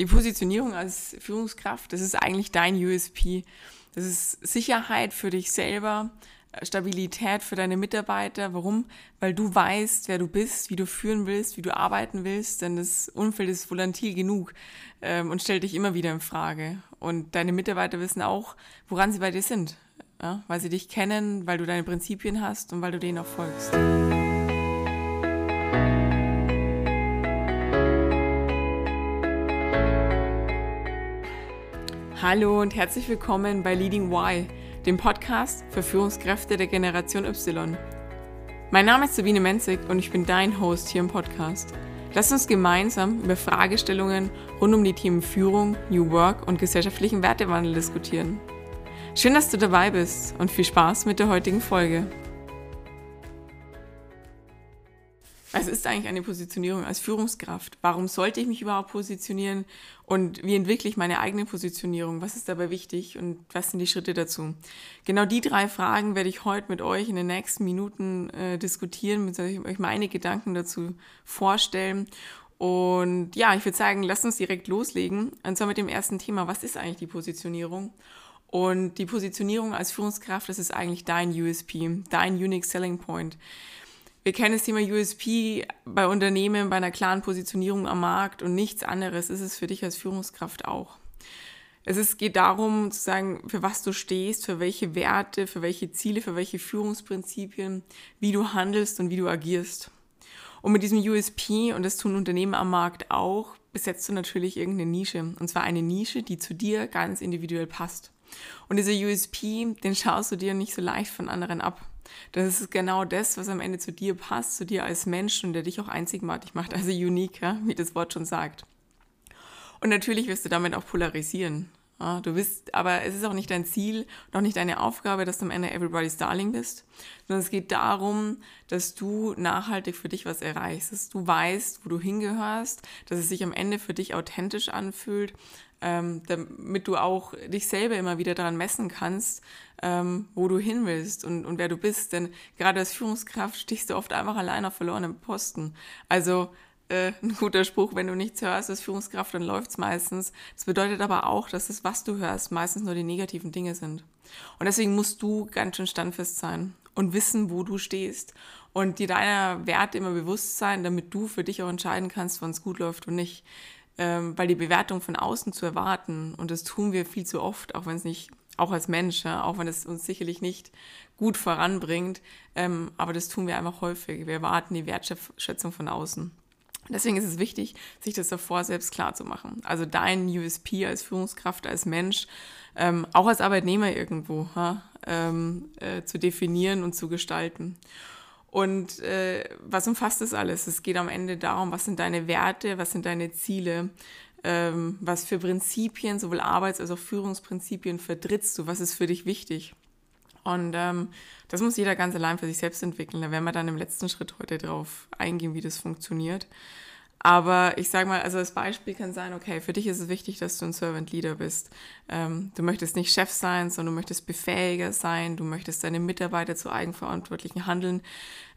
die Positionierung als Führungskraft, das ist eigentlich dein USP. Das ist Sicherheit für dich selber, Stabilität für deine Mitarbeiter. Warum? Weil du weißt, wer du bist, wie du führen willst, wie du arbeiten willst, denn das Umfeld ist volatil genug ähm, und stellt dich immer wieder in Frage. Und deine Mitarbeiter wissen auch, woran sie bei dir sind, ja? weil sie dich kennen, weil du deine Prinzipien hast und weil du denen auch folgst. Hallo und herzlich willkommen bei Leading Y, dem Podcast für Führungskräfte der Generation Y. Mein Name ist Sabine Menzig und ich bin dein Host hier im Podcast. Lass uns gemeinsam über Fragestellungen rund um die Themen Führung, New Work und gesellschaftlichen Wertewandel diskutieren. Schön, dass du dabei bist und viel Spaß mit der heutigen Folge. Was ist eigentlich eine Positionierung als Führungskraft? Warum sollte ich mich überhaupt positionieren? Und wie entwickle ich meine eigene Positionierung? Was ist dabei wichtig und was sind die Schritte dazu? Genau die drei Fragen werde ich heute mit euch in den nächsten Minuten äh, diskutieren, mit euch meine Gedanken dazu vorstellen. Und ja, ich würde sagen, lasst uns direkt loslegen. Und zwar mit dem ersten Thema. Was ist eigentlich die Positionierung? Und die Positionierung als Führungskraft, das ist eigentlich dein USP, dein Unique Selling Point. Wir kennen das Thema USP bei Unternehmen, bei einer klaren Positionierung am Markt und nichts anderes ist es für dich als Führungskraft auch. Es ist, geht darum zu sagen, für was du stehst, für welche Werte, für welche Ziele, für welche Führungsprinzipien, wie du handelst und wie du agierst. Und mit diesem USP, und das tun Unternehmen am Markt auch, besetzt du natürlich irgendeine Nische. Und zwar eine Nische, die zu dir ganz individuell passt. Und dieser USP, den schaust du dir nicht so leicht von anderen ab. Das ist genau das, was am Ende zu dir passt, zu dir als Mensch und der dich auch einzigartig macht, also unique, ja, wie das Wort schon sagt. Und natürlich wirst du damit auch polarisieren. Ja, du bist, aber es ist auch nicht dein Ziel, noch nicht deine Aufgabe, dass du am Ende everybody's darling bist, sondern es geht darum, dass du nachhaltig für dich was erreichst, dass du weißt, wo du hingehörst, dass es sich am Ende für dich authentisch anfühlt, ähm, damit du auch dich selber immer wieder daran messen kannst, ähm, wo du hin willst und, und wer du bist. Denn gerade als Führungskraft stichst du oft einfach allein auf verlorenem Posten. Also äh, ein guter Spruch, wenn du nichts hörst als Führungskraft, dann läuft's meistens. Das bedeutet aber auch, dass das, was du hörst, meistens nur die negativen Dinge sind. Und deswegen musst du ganz schön standfest sein und wissen, wo du stehst und dir deiner Werte immer bewusst sein, damit du für dich auch entscheiden kannst, wann es gut läuft und nicht ähm, weil die Bewertung von außen zu erwarten, und das tun wir viel zu oft, auch wenn es nicht, auch als Mensch, ja, auch wenn es uns sicherlich nicht gut voranbringt, ähm, aber das tun wir einfach häufig. Wir erwarten die Wertschätzung von außen. Deswegen ist es wichtig, sich das davor selbst klar zu machen. Also dein USP als Führungskraft, als Mensch, ähm, auch als Arbeitnehmer irgendwo ja, ähm, äh, zu definieren und zu gestalten. Und äh, was umfasst das alles? Es geht am Ende darum, was sind deine Werte, was sind deine Ziele, ähm, was für Prinzipien, sowohl Arbeits- als auch Führungsprinzipien vertrittst du, was ist für dich wichtig. Und ähm, das muss jeder ganz allein für sich selbst entwickeln. Da werden wir dann im letzten Schritt heute drauf eingehen, wie das funktioniert. Aber ich sage mal, also das Beispiel kann sein, okay, für dich ist es wichtig, dass du ein Servant Leader bist. Ähm, du möchtest nicht Chef sein, sondern du möchtest Befähiger sein, du möchtest deine Mitarbeiter zu eigenverantwortlichen Handeln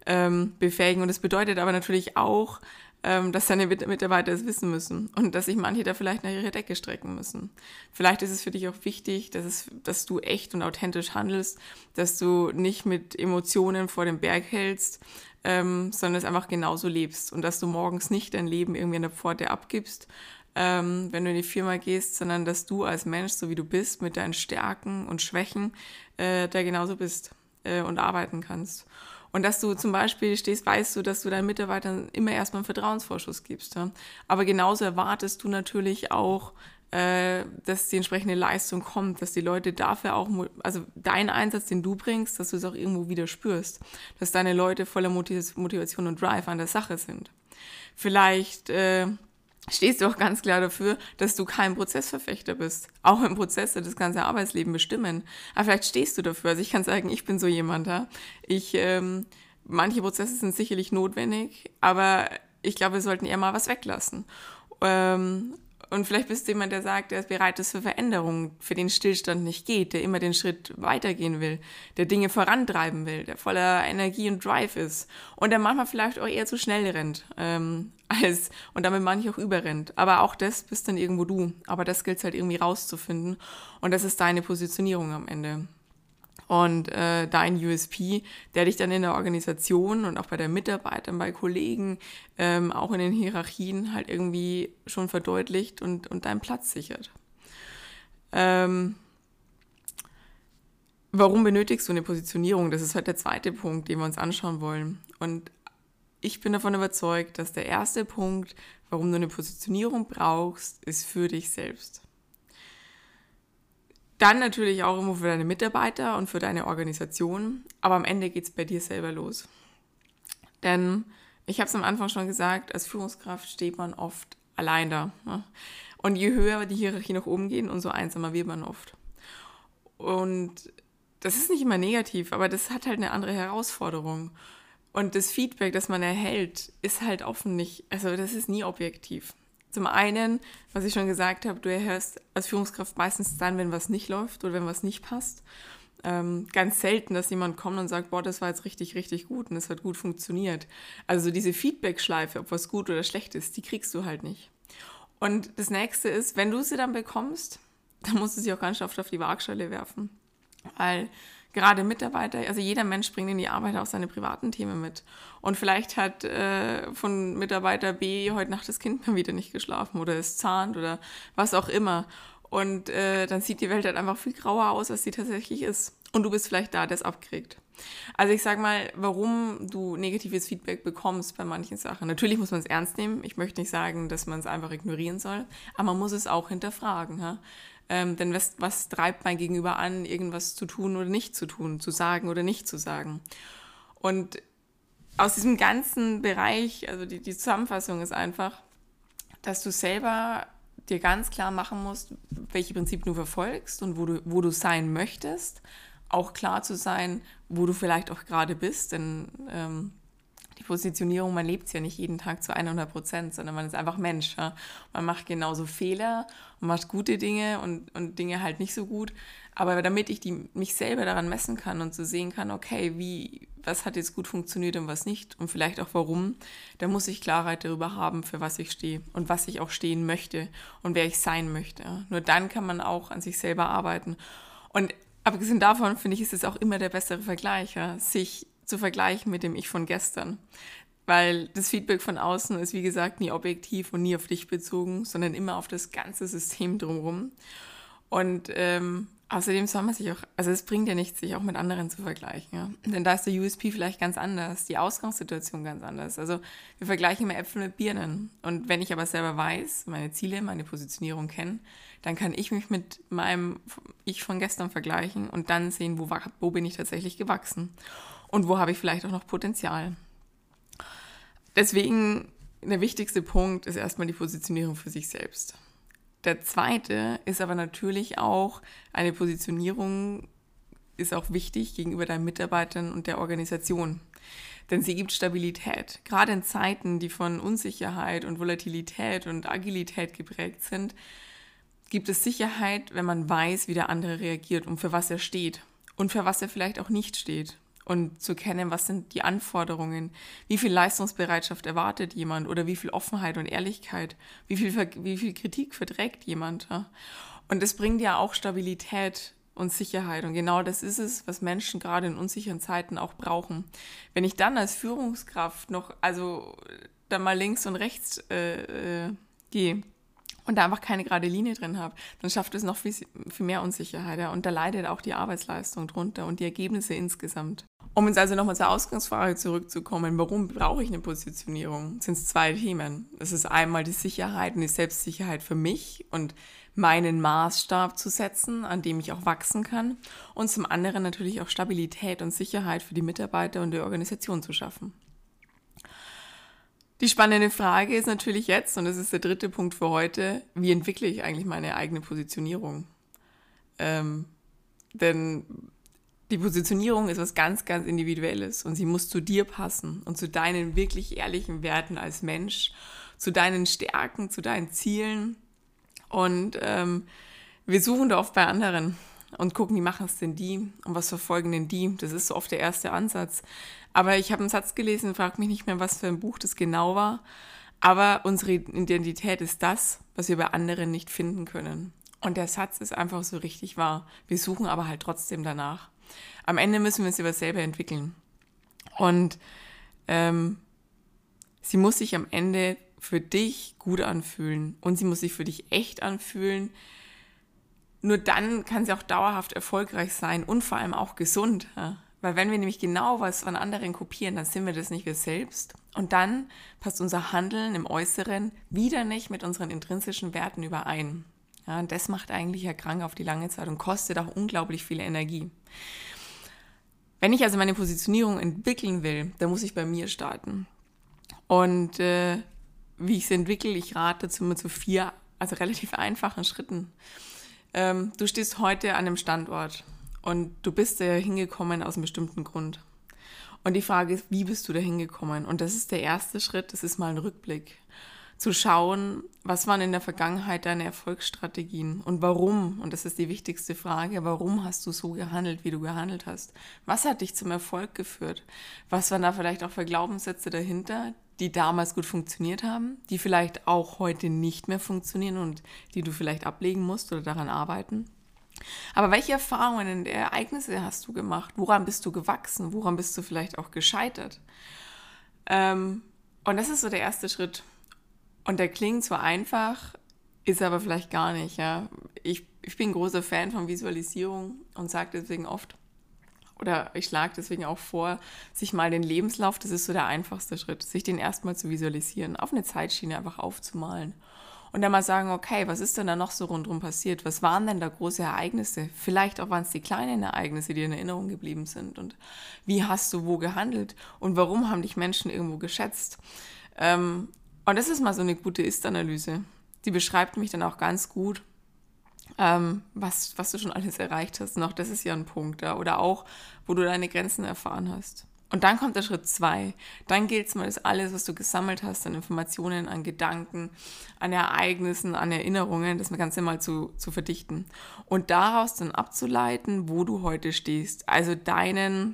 ähm, befähigen. Und das bedeutet aber natürlich auch, dass deine Mitarbeiter es wissen müssen und dass sich manche da vielleicht nach ihrer Decke strecken müssen. Vielleicht ist es für dich auch wichtig, dass, es, dass du echt und authentisch handelst, dass du nicht mit Emotionen vor dem Berg hältst, ähm, sondern es einfach genauso lebst und dass du morgens nicht dein Leben irgendwie an der Pforte abgibst, ähm, wenn du in die Firma gehst, sondern dass du als Mensch, so wie du bist, mit deinen Stärken und Schwächen, äh, da genauso bist äh, und arbeiten kannst. Und dass du zum Beispiel stehst, weißt du, dass du deinen Mitarbeitern immer erstmal einen Vertrauensvorschuss gibst. Ja? Aber genauso erwartest du natürlich auch, äh, dass die entsprechende Leistung kommt, dass die Leute dafür auch, also dein Einsatz, den du bringst, dass du es auch irgendwo wieder spürst, dass deine Leute voller Motivation und Drive an der Sache sind. Vielleicht äh, stehst du auch ganz klar dafür, dass du kein Prozessverfechter bist. Auch wenn Prozesse das ganze Arbeitsleben bestimmen. Aber vielleicht stehst du dafür. Also ich kann sagen, ich bin so jemand da. Ich, ähm, manche Prozesse sind sicherlich notwendig, aber ich glaube, wir sollten eher mal was weglassen. Ähm, und vielleicht bist du jemand, der sagt, der ist bereit ist für Veränderungen, für den Stillstand nicht geht, der immer den Schritt weitergehen will, der Dinge vorantreiben will, der voller Energie und Drive ist und der manchmal vielleicht auch eher zu schnell rennt, ähm, als, und damit ich auch überrennt. Aber auch das bist dann irgendwo du. Aber das gilt halt irgendwie rauszufinden. Und das ist deine Positionierung am Ende. Und äh, dein USP, der dich dann in der Organisation und auch bei den Mitarbeitern, bei Kollegen, ähm, auch in den Hierarchien halt irgendwie schon verdeutlicht und, und deinen Platz sichert. Ähm, warum benötigst du eine Positionierung? Das ist heute der zweite Punkt, den wir uns anschauen wollen. Und ich bin davon überzeugt, dass der erste Punkt, warum du eine Positionierung brauchst, ist für dich selbst. Dann natürlich auch immer für deine Mitarbeiter und für deine Organisation, aber am Ende geht es bei dir selber los. Denn ich habe es am Anfang schon gesagt, als Führungskraft steht man oft allein da. Ne? Und je höher die Hierarchie nach oben geht, umso einsamer wird man oft. Und das ist nicht immer negativ, aber das hat halt eine andere Herausforderung. Und das Feedback, das man erhält, ist halt offen nicht, also das ist nie objektiv. Zum einen, was ich schon gesagt habe, du erhörst als Führungskraft meistens dann, wenn was nicht läuft oder wenn was nicht passt. Ähm, ganz selten, dass jemand kommt und sagt, boah, das war jetzt richtig, richtig gut und es hat gut funktioniert. Also diese Feedback-Schleife, ob was gut oder schlecht ist, die kriegst du halt nicht. Und das nächste ist, wenn du sie dann bekommst, dann musst du sie auch ganz oft auf die Waagschale werfen. Weil gerade Mitarbeiter, also jeder Mensch bringt in die Arbeit auch seine privaten Themen mit. Und vielleicht hat äh, von Mitarbeiter B heute Nacht das Kind mal wieder nicht geschlafen oder ist zahnt oder was auch immer. Und äh, dann sieht die Welt halt einfach viel grauer aus, als sie tatsächlich ist. Und du bist vielleicht da, der es abkriegt. Also ich sag mal, warum du negatives Feedback bekommst bei manchen Sachen. Natürlich muss man es ernst nehmen. Ich möchte nicht sagen, dass man es einfach ignorieren soll, aber man muss es auch hinterfragen. Ha? Ähm, denn was, was treibt mein Gegenüber an, irgendwas zu tun oder nicht zu tun, zu sagen oder nicht zu sagen? Und aus diesem ganzen Bereich, also die, die Zusammenfassung ist einfach, dass du selber dir ganz klar machen musst, welche Prinzipien du verfolgst und wo du, wo du sein möchtest. Auch klar zu sein, wo du vielleicht auch gerade bist, denn ähm, die Positionierung, man lebt es ja nicht jeden Tag zu 100 Prozent, sondern man ist einfach Mensch. Ja? Man macht genauso Fehler und macht gute Dinge und, und Dinge halt nicht so gut. Aber damit ich die, mich selber daran messen kann und so sehen kann, okay, wie, was hat jetzt gut funktioniert und was nicht und vielleicht auch warum, da muss ich Klarheit darüber haben, für was ich stehe und was ich auch stehen möchte und wer ich sein möchte. Nur dann kann man auch an sich selber arbeiten. Und abgesehen davon finde ich, ist es auch immer der bessere Vergleich, ja? sich zu vergleichen mit dem Ich von gestern. Weil das Feedback von außen ist, wie gesagt, nie objektiv und nie auf dich bezogen, sondern immer auf das ganze System drumherum. Und ähm, außerdem soll man sich auch, also es bringt ja nichts, sich auch mit anderen zu vergleichen. Ja? Denn da ist der USP vielleicht ganz anders, die Ausgangssituation ganz anders. Also wir vergleichen immer Äpfel mit Birnen. Und wenn ich aber selber weiß, meine Ziele, meine Positionierung kenne, dann kann ich mich mit meinem Ich von gestern vergleichen und dann sehen, wo, wo bin ich tatsächlich gewachsen und wo habe ich vielleicht auch noch Potenzial. Deswegen der wichtigste Punkt ist erstmal die Positionierung für sich selbst. Der zweite ist aber natürlich auch, eine Positionierung ist auch wichtig gegenüber deinen Mitarbeitern und der Organisation. Denn sie gibt Stabilität. Gerade in Zeiten, die von Unsicherheit und Volatilität und Agilität geprägt sind, gibt es Sicherheit, wenn man weiß, wie der andere reagiert und für was er steht und für was er vielleicht auch nicht steht und zu kennen, was sind die Anforderungen, wie viel Leistungsbereitschaft erwartet jemand oder wie viel Offenheit und Ehrlichkeit, wie viel, wie viel Kritik verträgt jemand. Ja? Und das bringt ja auch Stabilität und Sicherheit. Und genau das ist es, was Menschen gerade in unsicheren Zeiten auch brauchen. Wenn ich dann als Führungskraft noch, also dann mal links und rechts äh, äh, gehe, und da einfach keine gerade Linie drin habe, dann schafft es noch viel, viel mehr Unsicherheit. Ja? Und da leidet auch die Arbeitsleistung drunter und die Ergebnisse insgesamt. Um jetzt also nochmal zur Ausgangsfrage zurückzukommen, warum brauche ich eine Positionierung? Sind es zwei Themen. Es ist einmal die Sicherheit und die Selbstsicherheit für mich und meinen Maßstab zu setzen, an dem ich auch wachsen kann. Und zum anderen natürlich auch Stabilität und Sicherheit für die Mitarbeiter und die Organisation zu schaffen. Die spannende Frage ist natürlich jetzt, und das ist der dritte Punkt für heute, wie entwickle ich eigentlich meine eigene Positionierung? Ähm, denn die Positionierung ist was ganz, ganz Individuelles und sie muss zu dir passen und zu deinen wirklich ehrlichen Werten als Mensch, zu deinen Stärken, zu deinen Zielen. Und ähm, wir suchen da oft bei anderen und gucken, wie machen es denn die und was verfolgen denn die. Das ist so oft der erste Ansatz. Aber ich habe einen Satz gelesen, frag mich nicht mehr, was für ein Buch das genau war. Aber unsere Identität ist das, was wir bei anderen nicht finden können. Und der Satz ist einfach so richtig wahr. Wir suchen aber halt trotzdem danach. Am Ende müssen wir uns über selber entwickeln. Und ähm, sie muss sich am Ende für dich gut anfühlen und sie muss sich für dich echt anfühlen. Nur dann kann sie auch dauerhaft erfolgreich sein und vor allem auch gesund. Ja? Weil wenn wir nämlich genau was von anderen kopieren, dann sind wir das nicht wir selbst. Und dann passt unser Handeln im Äußeren wieder nicht mit unseren intrinsischen Werten überein. Ja, und das macht eigentlich ja krank auf die lange Zeit und kostet auch unglaublich viel Energie. Wenn ich also meine Positionierung entwickeln will, dann muss ich bei mir starten. Und äh, wie ich sie entwickle, ich rate dazu immer zu vier, also relativ einfachen Schritten. Ähm, du stehst heute an einem Standort und du bist da hingekommen aus einem bestimmten Grund. Und die Frage ist, wie bist du da hingekommen? Und das ist der erste Schritt, das ist mal ein Rückblick. Zu schauen, was waren in der Vergangenheit deine Erfolgsstrategien und warum, und das ist die wichtigste Frage, warum hast du so gehandelt, wie du gehandelt hast? Was hat dich zum Erfolg geführt? Was waren da vielleicht auch für Glaubenssätze dahinter, die damals gut funktioniert haben, die vielleicht auch heute nicht mehr funktionieren und die du vielleicht ablegen musst oder daran arbeiten? Aber welche Erfahrungen und Ereignisse hast du gemacht? Woran bist du gewachsen? Woran bist du vielleicht auch gescheitert? Ähm, und das ist so der erste Schritt. Und der klingt so einfach, ist aber vielleicht gar nicht. Ja? Ich, ich bin großer Fan von Visualisierung und sage deswegen oft, oder ich schlage deswegen auch vor, sich mal den Lebenslauf, das ist so der einfachste Schritt, sich den erstmal zu visualisieren, auf eine Zeitschiene einfach aufzumalen und dann mal sagen, okay, was ist denn da noch so rundherum passiert? Was waren denn da große Ereignisse? Vielleicht auch waren es die kleinen Ereignisse, die in Erinnerung geblieben sind. Und wie hast du wo gehandelt? Und warum haben dich Menschen irgendwo geschätzt? Ähm, und das ist mal so eine gute Ist-Analyse. Die beschreibt mich dann auch ganz gut, ähm, was, was du schon alles erreicht hast. Und auch das ist ja ein Punkt. Ja? Oder auch, wo du deine Grenzen erfahren hast. Und dann kommt der Schritt zwei. Dann gilt es mal, das alles, was du gesammelt hast an Informationen, an Gedanken, an Ereignissen, an Erinnerungen, das Ganze mal zu, zu verdichten. Und daraus dann abzuleiten, wo du heute stehst. Also deinen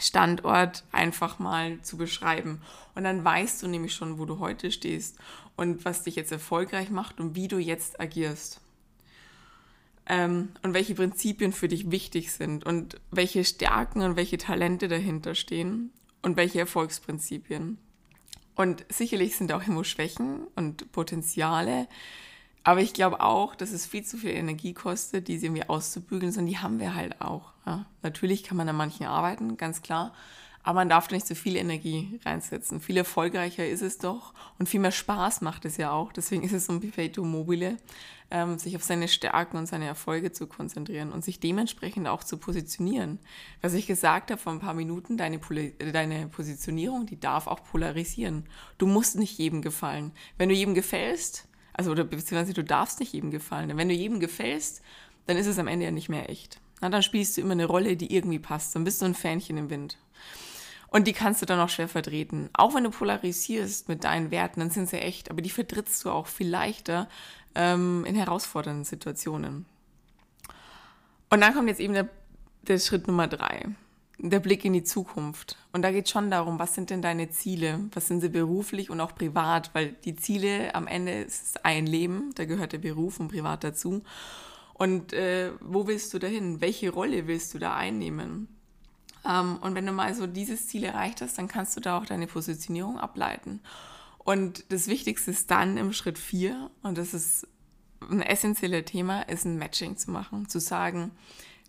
Standort einfach mal zu beschreiben. Und dann weißt du nämlich schon, wo du heute stehst und was dich jetzt erfolgreich macht und wie du jetzt agierst ähm, und welche Prinzipien für dich wichtig sind und welche Stärken und welche Talente dahinter stehen und welche Erfolgsprinzipien. Und sicherlich sind auch immer Schwächen und Potenziale, aber ich glaube auch, dass es viel zu viel Energie kostet, diese irgendwie auszubügeln, sondern die haben wir halt auch. Ja. Natürlich kann man an manchen arbeiten, ganz klar, aber man darf da nicht so viel Energie reinsetzen. Viel erfolgreicher ist es doch und viel mehr Spaß macht es ja auch. Deswegen ist es so ein Perpetuum mobile, ähm, sich auf seine Stärken und seine Erfolge zu konzentrieren und sich dementsprechend auch zu positionieren. Was ich gesagt habe vor ein paar Minuten, deine, deine Positionierung, die darf auch polarisieren. Du musst nicht jedem gefallen. Wenn du jedem gefällst, also oder beziehungsweise du darfst nicht jedem gefallen. Wenn du jedem gefällst, dann ist es am Ende ja nicht mehr echt. Na, dann spielst du immer eine Rolle, die irgendwie passt. Dann bist du ein Fähnchen im Wind. Und die kannst du dann auch schwer vertreten. Auch wenn du polarisierst mit deinen Werten, dann sind sie echt, aber die vertrittst du auch viel leichter ähm, in herausfordernden Situationen. Und dann kommt jetzt eben der, der Schritt Nummer drei, der Blick in die Zukunft. Und da geht es schon darum, was sind denn deine Ziele? Was sind sie beruflich und auch privat? Weil die Ziele am Ende ist ein Leben, da gehört der Beruf und privat dazu. Und äh, wo willst du dahin? Welche Rolle willst du da einnehmen? Ähm, und wenn du mal so dieses Ziel erreicht hast, dann kannst du da auch deine Positionierung ableiten. Und das Wichtigste ist dann im Schritt 4, und das ist ein essentielles Thema, ist ein Matching zu machen, zu sagen,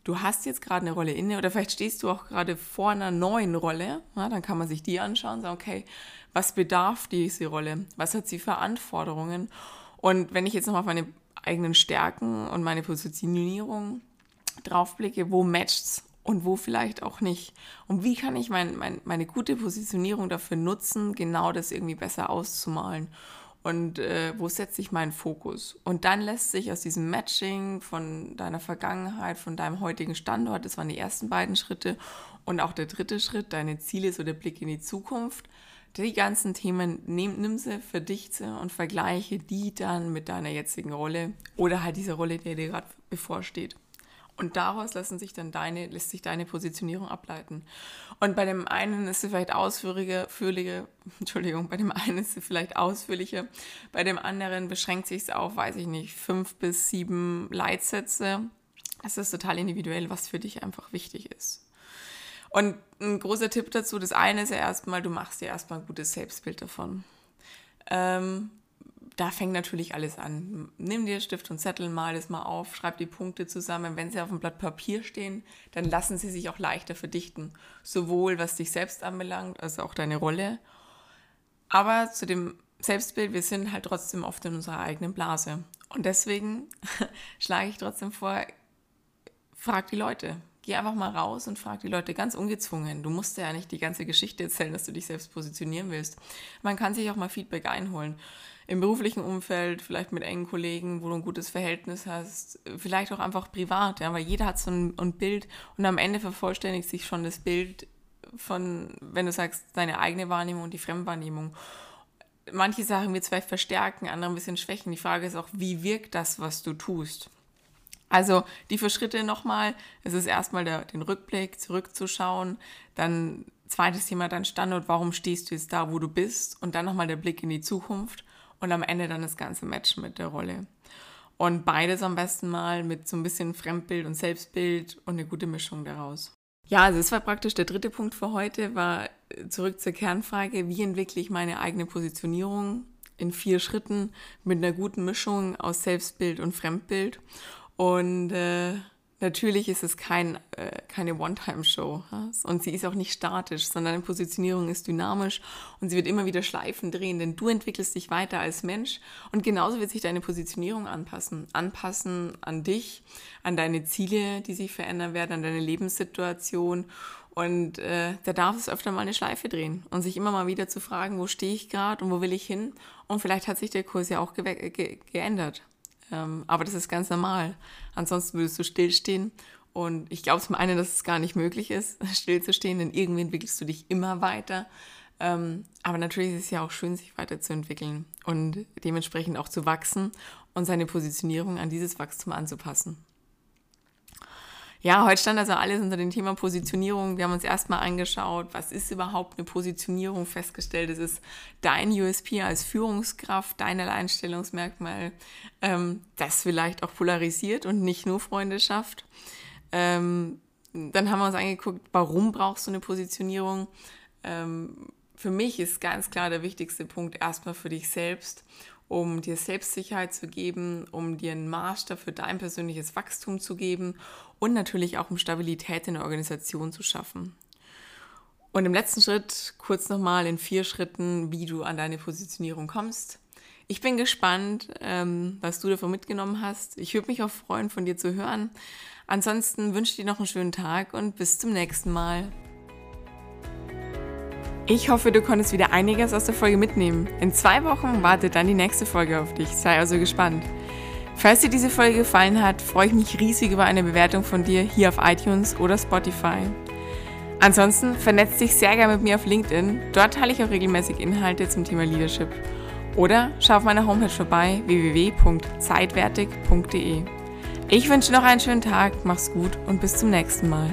du hast jetzt gerade eine Rolle inne oder vielleicht stehst du auch gerade vor einer neuen Rolle, ja, dann kann man sich die anschauen und sagen, okay, was bedarf diese Rolle? Was hat sie für Anforderungen? Und wenn ich jetzt nochmal auf meine eigenen Stärken und meine Positionierung draufblicke, wo matcht's? und wo vielleicht auch nicht. Und wie kann ich mein, mein, meine gute Positionierung dafür nutzen, genau das irgendwie besser auszumalen? Und äh, wo setze ich meinen Fokus? Und dann lässt sich aus diesem Matching von deiner Vergangenheit, von deinem heutigen Standort, das waren die ersten beiden Schritte, und auch der dritte Schritt, deine Ziele, so der Blick in die Zukunft, die ganzen Themen, nimm, nimm sie, verdichte sie und vergleiche die dann mit deiner jetzigen Rolle oder halt dieser Rolle, die dir gerade bevorsteht. Und daraus lassen sich dann deine, lässt sich deine Positionierung ableiten. Und bei dem einen ist sie vielleicht ausführlicher, führliche, Entschuldigung, bei dem einen ist sie vielleicht ausführlicher, bei dem anderen beschränkt sich es auf, weiß ich nicht, fünf bis sieben Leitsätze. Es ist total individuell, was für dich einfach wichtig ist. Und ein großer Tipp dazu, das eine ist ja erstmal, du machst dir erstmal ein gutes Selbstbild davon. Ähm, da fängt natürlich alles an. Nimm dir Stift und Zettel, mal das mal auf, schreib die Punkte zusammen. Wenn sie auf einem Blatt Papier stehen, dann lassen sie sich auch leichter verdichten. Sowohl was dich selbst anbelangt, als auch deine Rolle. Aber zu dem Selbstbild, wir sind halt trotzdem oft in unserer eigenen Blase. Und deswegen schlage ich trotzdem vor, frag die Leute. Geh einfach mal raus und frag die Leute ganz ungezwungen. Du musst ja nicht die ganze Geschichte erzählen, dass du dich selbst positionieren willst. Man kann sich auch mal Feedback einholen im beruflichen Umfeld, vielleicht mit engen Kollegen, wo du ein gutes Verhältnis hast, vielleicht auch einfach privat, ja, weil jeder hat so ein, ein Bild und am Ende vervollständigt sich schon das Bild von, wenn du sagst, deine eigene Wahrnehmung und die Fremdwahrnehmung. Manche Sachen wird es vielleicht verstärken, andere ein bisschen schwächen. Die Frage ist auch, wie wirkt das, was du tust? Also die vier Schritte nochmal. Es ist erstmal der, den Rückblick, zurückzuschauen. Dann zweites Thema, dein Standort. Warum stehst du jetzt da, wo du bist? Und dann nochmal der Blick in die Zukunft und am Ende dann das ganze Match mit der Rolle. Und beides am besten mal mit so ein bisschen Fremdbild und Selbstbild und eine gute Mischung daraus. Ja, also das war praktisch der dritte Punkt für heute, war zurück zur Kernfrage, wie entwickle ich meine eigene Positionierung in vier Schritten mit einer guten Mischung aus Selbstbild und Fremdbild. Und äh, Natürlich ist es kein, äh, keine One-Time-Show und sie ist auch nicht statisch, sondern deine Positionierung ist dynamisch und sie wird immer wieder Schleifen drehen, denn du entwickelst dich weiter als Mensch und genauso wird sich deine Positionierung anpassen. Anpassen an dich, an deine Ziele, die sich verändern werden, an deine Lebenssituation und äh, da darf es öfter mal eine Schleife drehen und sich immer mal wieder zu fragen, wo stehe ich gerade und wo will ich hin und vielleicht hat sich der Kurs ja auch ge ge geändert. Ähm, aber das ist ganz normal. Ansonsten würdest du stillstehen. Und ich glaube zum einen, dass es gar nicht möglich ist, stillzustehen, denn irgendwie entwickelst du dich immer weiter. Ähm, aber natürlich ist es ja auch schön, sich weiterzuentwickeln und dementsprechend auch zu wachsen und seine Positionierung an dieses Wachstum anzupassen. Ja, heute stand also alles unter dem Thema Positionierung. Wir haben uns erstmal angeschaut, was ist überhaupt eine Positionierung, festgestellt, es ist dein USP als Führungskraft, dein Alleinstellungsmerkmal, ähm, das vielleicht auch polarisiert und nicht nur Freunde schafft. Ähm, dann haben wir uns angeguckt, warum brauchst du eine Positionierung? Ähm, für mich ist ganz klar der wichtigste Punkt erstmal für dich selbst um dir Selbstsicherheit zu geben, um dir einen Maßstab für dein persönliches Wachstum zu geben und natürlich auch um Stabilität in der Organisation zu schaffen. Und im letzten Schritt kurz nochmal in vier Schritten, wie du an deine Positionierung kommst. Ich bin gespannt, ähm, was du davon mitgenommen hast. Ich würde mich auch freuen, von dir zu hören. Ansonsten wünsche ich dir noch einen schönen Tag und bis zum nächsten Mal. Ich hoffe, du konntest wieder einiges aus der Folge mitnehmen. In zwei Wochen wartet dann die nächste Folge auf dich. Sei also gespannt. Falls dir diese Folge gefallen hat, freue ich mich riesig über eine Bewertung von dir hier auf iTunes oder Spotify. Ansonsten vernetz dich sehr gerne mit mir auf LinkedIn. Dort teile ich auch regelmäßig Inhalte zum Thema Leadership. Oder schau auf meiner Homepage vorbei www.zeitwertig.de. Ich wünsche noch einen schönen Tag, mach's gut und bis zum nächsten Mal.